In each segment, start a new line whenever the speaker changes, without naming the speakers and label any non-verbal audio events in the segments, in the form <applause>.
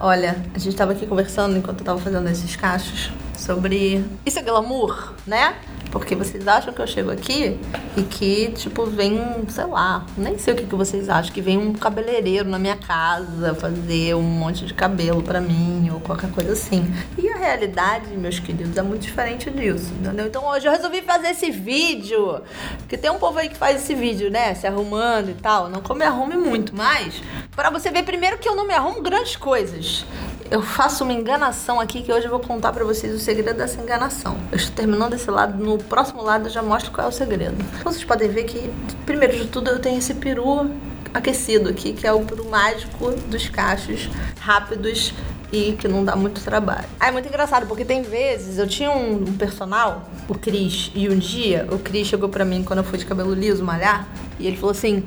Olha, a gente tava aqui conversando enquanto eu tava fazendo esses cachos sobre. Isso é glamour, né? Porque vocês acham que eu chego aqui e que, tipo, vem, sei lá, nem sei o que, que vocês acham, que vem um cabeleireiro na minha casa fazer um monte de cabelo pra mim ou qualquer coisa assim. E a realidade, meus queridos, é muito diferente disso, entendeu? Então hoje eu resolvi fazer esse vídeo, porque tem um povo aí que faz esse vídeo, né, se arrumando e tal. Não que eu me arrume muito, mas para você ver primeiro que eu não me arrumo grandes coisas eu faço uma enganação aqui que hoje eu vou contar para vocês o segredo dessa enganação. Eu estou terminando esse lado, no próximo lado eu já mostro qual é o segredo. Então vocês podem ver que, primeiro de tudo, eu tenho esse peru aquecido aqui, que é o peru mágico dos cachos rápidos e que não dá muito trabalho. Ah, é muito engraçado, porque tem vezes, eu tinha um, um personal, o Cris, e um dia o Cris chegou pra mim quando eu fui de cabelo liso malhar, e ele falou assim: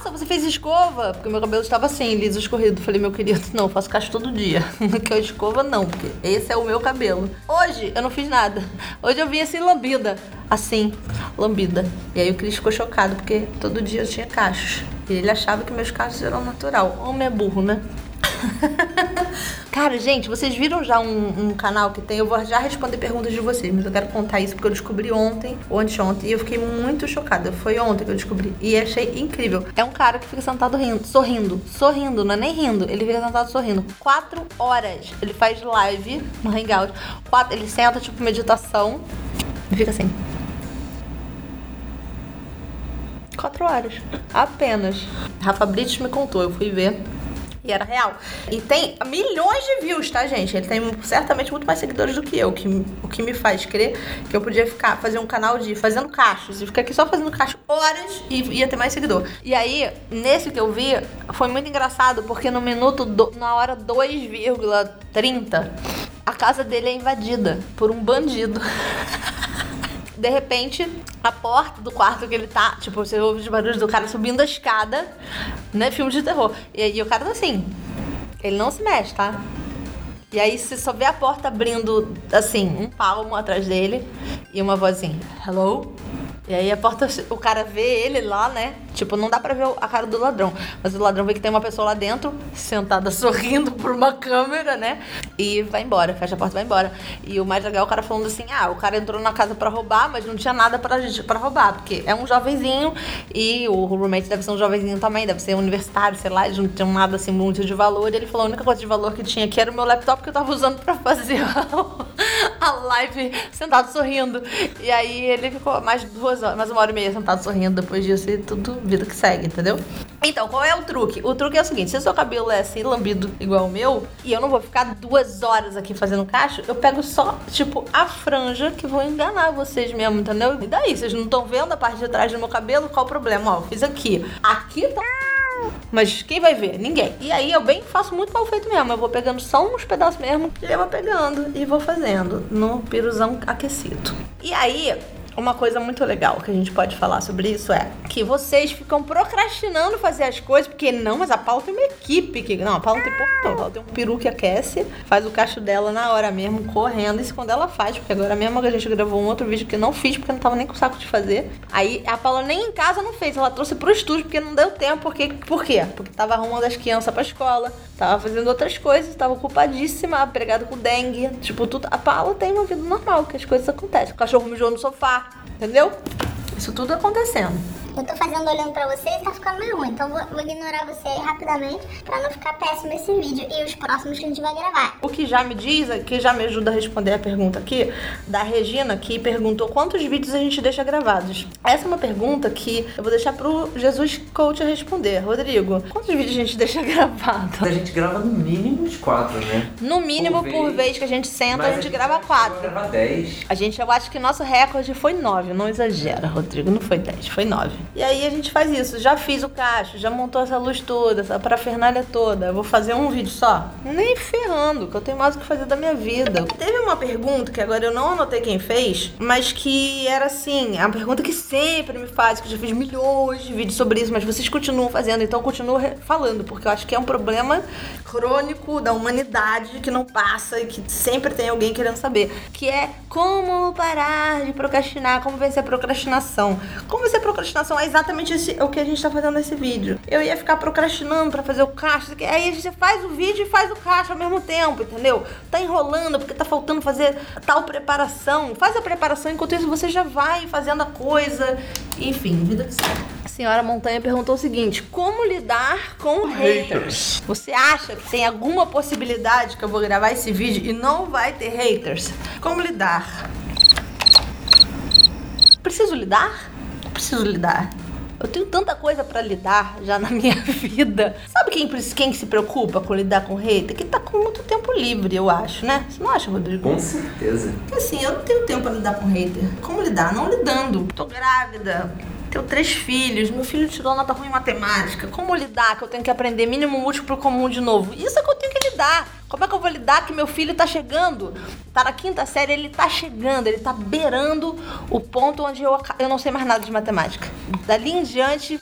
nossa, você fez escova? Porque meu cabelo estava assim, liso escorrido. Falei, meu querido, não, eu faço cacho todo dia. <laughs> que eu escova, não, porque esse é o meu cabelo. Hoje eu não fiz nada. Hoje eu vim assim, lambida. Assim, lambida. E aí o Cris ficou chocado, porque todo dia eu tinha cachos. E ele achava que meus cachos eram natural. Homem é burro, né? <laughs> Cara, gente, vocês viram já um, um, canal que tem? Eu vou já responder perguntas de vocês, mas eu quero contar isso porque eu descobri ontem, ou anteontem, e eu fiquei muito chocada. Foi ontem que eu descobri. E achei incrível. É um cara que fica sentado rindo, sorrindo, sorrindo, não é nem rindo, ele fica sentado sorrindo. Quatro horas. Ele faz live no Hangout. Quatro, ele senta, tipo, meditação, e fica assim. Quatro horas. Apenas. Rafa Brits me contou, eu fui ver. E era real. E tem milhões de views, tá, gente? Ele tem certamente muito mais seguidores do que eu, que, o que me faz crer que eu podia ficar, fazer um canal de fazendo cachos, e ficar aqui só fazendo cachos horas e ia ter mais seguidor. E aí, nesse que eu vi, foi muito engraçado, porque no minuto, do, na hora 2,30, a casa dele é invadida por um bandido. <laughs> de repente, a porta do quarto que ele tá, tipo, você ouve os barulhos do cara subindo a escada, né? Filme de terror. E aí o cara tá assim. Ele não se mexe, tá? E aí você só vê a porta abrindo, assim, um palmo atrás dele e uma vozinha. Hello? E aí a porta, o cara vê ele lá, né? Tipo, não dá pra ver a cara do ladrão. Mas o ladrão vê que tem uma pessoa lá dentro, sentada <laughs> sorrindo por uma câmera, né? E vai embora, fecha a porta e vai embora. E o mais legal é o cara falando assim: ah, o cara entrou na casa pra roubar, mas não tinha nada pra, pra roubar. Porque é um jovenzinho e o roommate deve ser um jovenzinho também, deve ser universitário, sei lá, eles não tinham nada assim muito de valor. E ele falou: a única coisa de valor que tinha aqui era o meu laptop que eu tava usando pra fazer <laughs> <laughs> a live sentado sorrindo. E aí ele ficou mais duas horas, mais uma hora e meia sentado sorrindo depois disso e tudo vida que segue, entendeu? Então, qual é o truque? O truque é o seguinte: se o seu cabelo é assim, lambido igual o meu, e eu não vou ficar duas horas aqui fazendo cacho, eu pego só, tipo, a franja que vou enganar vocês mesmo, entendeu? E daí? Vocês não estão vendo a parte de trás do meu cabelo? Qual o problema? Ó, fiz aqui. Aqui tá. Mas quem vai ver? Ninguém. E aí eu bem faço muito mal feito mesmo. Eu vou pegando só uns pedaços mesmo e eu vou pegando e vou fazendo no piruzão aquecido. E aí, uma coisa muito legal que a gente pode falar sobre isso é que vocês ficam procrastinando fazer as coisas, porque não, mas a Paula tem uma equipe que. Não, a Paula não tem pouco tempo. Ela tem um peru que aquece, faz o cacho dela na hora mesmo, correndo. Isso quando ela faz, porque agora mesmo a gente gravou um outro vídeo que eu não fiz, porque eu não tava nem com saco de fazer. Aí a Paula nem em casa não fez, ela trouxe pro estúdio, porque não deu tempo. Porque, por quê? Porque tava arrumando as crianças pra escola, tava fazendo outras coisas, tava ocupadíssima, pregada com dengue. Tipo, tudo. A Paula tem uma vida normal, que as coisas acontecem. O cachorro mijou no sofá, entendeu? Isso tudo acontecendo.
Eu tô fazendo olhando pra você e tá ficando meio ruim. Então vou, vou ignorar você aí rapidamente pra não ficar péssimo esse vídeo e os próximos que a gente vai gravar.
O que já me diz, que já me ajuda a responder a pergunta aqui, da Regina, que perguntou quantos vídeos a gente deixa gravados. Essa é uma pergunta que eu vou deixar pro Jesus Coach responder. Rodrigo, quantos vídeos a gente deixa <laughs> gravado?
A gente grava no mínimo uns quatro, né?
No mínimo, por, por vez, vez, que a gente senta, a gente, a gente grava quatro.
Grava dez.
A gente, eu acho que nosso recorde foi nove. Não exagera, Rodrigo. Não foi dez, foi nove. E aí a gente faz isso. Já fiz o cacho, já montou essa luz toda, essa parafernália toda. Vou fazer um vídeo só? Nem ferrando, que eu tenho mais o que fazer da minha vida. Teve uma pergunta que agora eu não anotei quem fez, mas que era assim, a pergunta que sempre me faz, que eu já fiz milhões de vídeos sobre isso, mas vocês continuam fazendo, então eu continuo falando, porque eu acho que é um problema crônico da humanidade que não passa e que sempre tem alguém querendo saber, que é como parar de procrastinar, como vencer a procrastinação. Como vencer a procrastinação situação é exatamente esse, o que a gente tá fazendo nesse vídeo. Eu ia ficar procrastinando pra fazer o caixa, aí a gente faz o vídeo e faz o caixa ao mesmo tempo, entendeu? Tá enrolando porque tá faltando fazer tal preparação. Faz a preparação, enquanto isso você já vai fazendo a coisa. Enfim, vida que segue. A senhora Montanha perguntou o seguinte: como lidar com haters? Você acha que tem alguma possibilidade que eu vou gravar esse vídeo e não vai ter haters? Como lidar? Preciso lidar? Preciso lidar. Eu tenho tanta coisa pra lidar já na <laughs> minha vida. Sabe quem, quem se preocupa com lidar com hater? Que tá com muito tempo livre, eu acho, né? Você não acha, Rodrigo?
Com certeza.
Porque assim, eu não tenho tempo pra lidar com hater. Como lidar? Não lidando. Tô grávida. Tenho três filhos, meu filho tirou nota ruim em matemática. Como lidar que eu tenho que aprender mínimo múltiplo comum de novo? Isso é que eu lidar. Como é que eu vou lidar que meu filho tá chegando? Tá na quinta série, ele tá chegando, ele tá beirando o ponto onde eu, eu não sei mais nada de matemática. Dali em diante,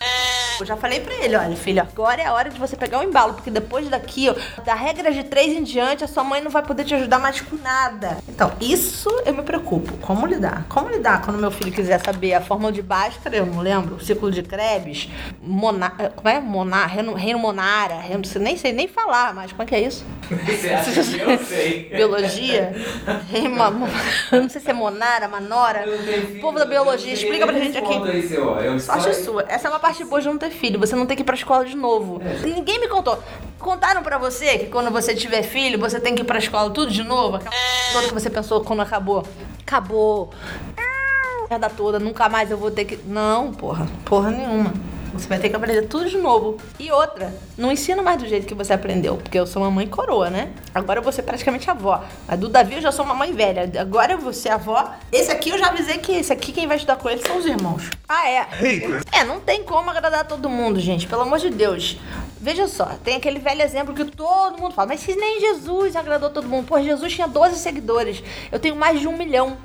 eu já falei pra ele, olha, filho, agora é a hora de você pegar o embalo, porque depois daqui, ó, da regra de três em diante, a sua mãe não vai poder te ajudar mais com nada. Então, isso eu me preocupo. Como lidar? Como lidar quando meu filho quiser saber a fórmula de Bhaskara, eu não lembro, o ciclo de Krebs, Mona, como é? Monar, reino, reino Monara, reino, nem sei nem falar, mas como é que é isso? <laughs>
Eu sei?
Biologia? Rima, não sei se é Monara, Manora. Povo da biologia, explica pra gente aqui.
Aí, seu, eu
Sorte sua. Essa é uma parte boa de não ter filho. Você não tem que ir pra escola de novo. Ninguém me contou. Contaram pra você que quando você tiver filho, você tem que ir pra escola tudo de novo? Aquela toda que você pensou quando acabou. Acabou. Merda toda, nunca mais eu vou ter que. Não, porra. Porra nenhuma. Você vai ter que aprender tudo de novo. E outra, não ensina mais do jeito que você aprendeu, porque eu sou uma mãe coroa, né? Agora eu vou ser praticamente avó. A do Davi eu já sou uma mãe velha. Agora eu vou ser avó. Esse aqui eu já avisei que esse aqui quem vai estudar com ele são os irmãos. Ah, é? É, não tem como agradar todo mundo, gente. Pelo amor de Deus. Veja só, tem aquele velho exemplo que todo mundo fala, mas se nem Jesus agradou todo mundo. Pô, Jesus tinha 12 seguidores. Eu tenho mais de um milhão.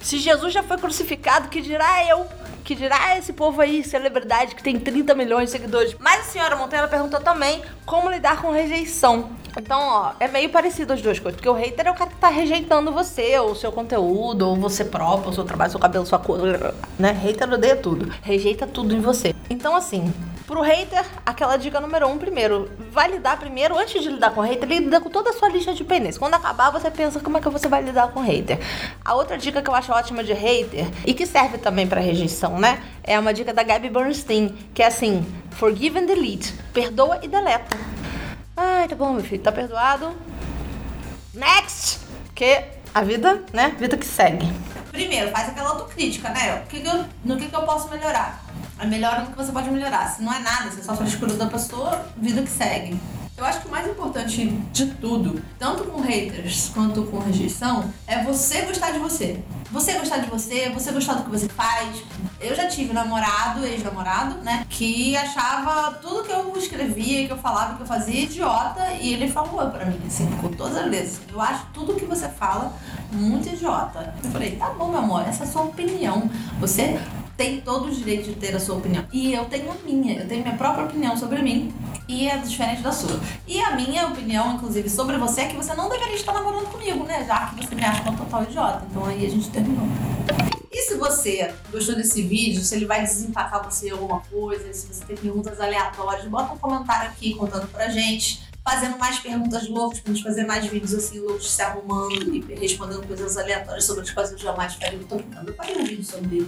Se Jesus já foi crucificado, que dirá eu? Que dirá esse povo aí, celebridade, que tem 30 milhões de seguidores. Mas a senhora Monteiro perguntou também como lidar com rejeição. Então, ó, é meio parecido as duas coisas. Porque o hater é o cara que tá rejeitando você, ou o seu conteúdo, ou você próprio, o seu trabalho, seu cabelo, sua cor, né? Hater odeia tudo. Rejeita tudo em você. Então, assim, pro hater, aquela dica número um, primeiro, vai lidar primeiro, antes de lidar com o hater, lida com toda a sua lista de pendências. Quando acabar, você pensa como é que você vai lidar com o hater. A outra dica que eu acho ótima de hater, e que serve também pra rejeição, né? É uma dica da Gabby Bernstein, que é assim, forgive and delete. Perdoa e deleta. Ai, tá bom, meu filho, tá perdoado. Next! Que a vida, né? Vida que segue. Primeiro, faz aquela autocrítica, né? O que eu, no que, que eu posso melhorar? É melhor no que você pode melhorar. Se não é nada, é só frescura da pessoa, vida que segue. Eu acho que o mais importante de tudo, tanto com haters quanto com rejeição, é você gostar de você. Você gostar de você, você gostar do que você faz. Eu já tive namorado, ex-namorado, né, que achava tudo que eu escrevia, que eu falava, que eu fazia idiota, e ele falou pra mim, assim, com todas as letras. Eu acho tudo que você fala muito idiota. Eu falei, tá bom, meu amor, essa é a sua opinião. Você tem todo o direito de ter a sua opinião. E eu tenho a minha, eu tenho minha própria opinião sobre mim e é diferente da sua. E a minha opinião, inclusive, sobre você é que você não deveria estar namorando comigo, né? Já que você me acha uma total idiota. Então aí a gente terminou. E se você gostou desse vídeo, se ele vai desempacar você em alguma coisa, se você tem perguntas aleatórias, bota um comentário aqui contando pra gente fazendo mais perguntas loucas, pra gente fazer mais vídeos assim, loucos se arrumando e respondendo coisas aleatórias sobre as quais eu jamais faria. Eu tô eu faria um vídeo sobre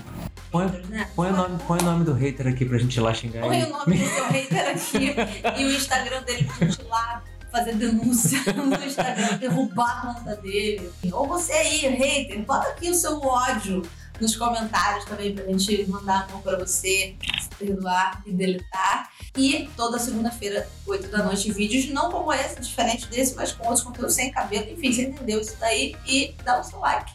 Põe,
né?
põe, o nome, põe o nome do hater aqui pra gente ir lá xingar
Põe
ele.
o nome do seu hater aqui <laughs> e o Instagram dele pra gente ir lá fazer denúncia <laughs> no Instagram, derrubar a conta dele. Ou você aí, hater, bota aqui o seu ódio nos comentários também pra gente mandar a mão pra você, se perdoar e deletar. E toda segunda-feira, 8 da noite, vídeos não como esse, diferente desse, mas com outros conteúdos sem cabelo. Enfim, você entendeu isso daí e dá o seu like.